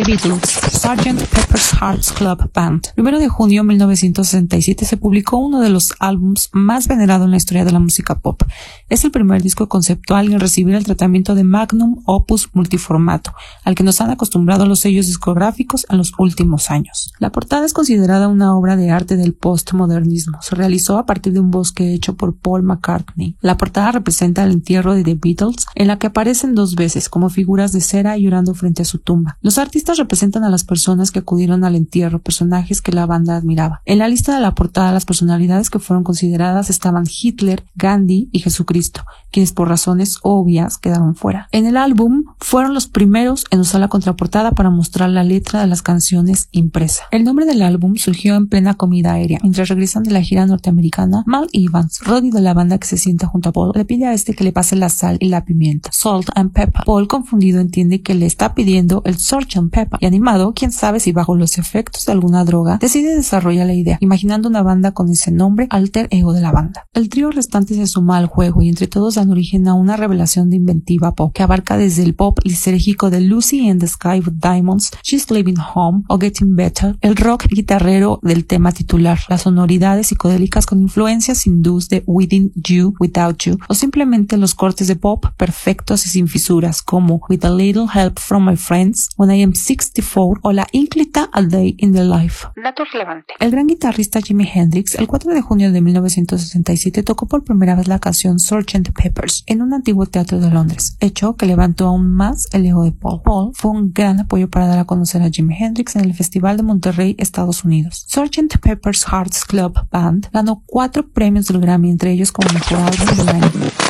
The Beatles, Sgt. Pepper's Hearts Club Band. Primero de junio de 1967 se publicó uno de los álbums más venerados en la historia de la música pop. Es el primer disco conceptual en recibir el tratamiento de Magnum Opus multiformato, al que nos han acostumbrado los sellos discográficos en los últimos años. La portada es considerada una obra de arte del postmodernismo. Se realizó a partir de un bosque hecho por Paul McCartney. La portada representa el entierro de The Beatles, en la que aparecen dos veces como figuras de cera llorando frente a su tumba. Los artistas representan a las personas que acudieron al entierro, personajes que la banda admiraba. En la lista de la portada, las personalidades que fueron consideradas estaban Hitler, Gandhi y Jesucristo, quienes por razones obvias quedaron fuera. En el álbum fueron los primeros en usar la contraportada para mostrar la letra de las canciones impresa. El nombre del álbum surgió en plena comida aérea. Mientras regresan de la gira norteamericana, Mal Evans, Roddy de la banda que se sienta junto a Paul, le pide a este que le pase la sal y la pimienta, salt and pepper. Paul, confundido, entiende que le está pidiendo el salt and pepper y animado, quién sabe si bajo los efectos de alguna droga, decide desarrollar la idea, imaginando una banda con ese nombre alter ego de la banda. El trío restante se suma al juego y entre todos dan origen a una revelación de inventiva pop que abarca desde el pop lisérgico de Lucy in the Sky with Diamonds, She's Living Home o Getting Better, el rock guitarrero del tema titular, las sonoridades psicodélicas con influencias hindús de Within You, Without You o simplemente los cortes de pop perfectos y sin fisuras como With a Little Help from My Friends, When I Am 64 o la ínclita A Day in the Life. Dato relevante. El gran guitarrista Jimi Hendrix, el 4 de junio de 1967, tocó por primera vez la canción Sgt. Peppers en un antiguo teatro de Londres, hecho que levantó aún más el ego de Paul. Paul fue un gran apoyo para dar a conocer a Jimi Hendrix en el Festival de Monterrey, Estados Unidos. Sgt. Pepper's Hearts Club Band ganó cuatro premios del Grammy, entre ellos como mejor álbum del año.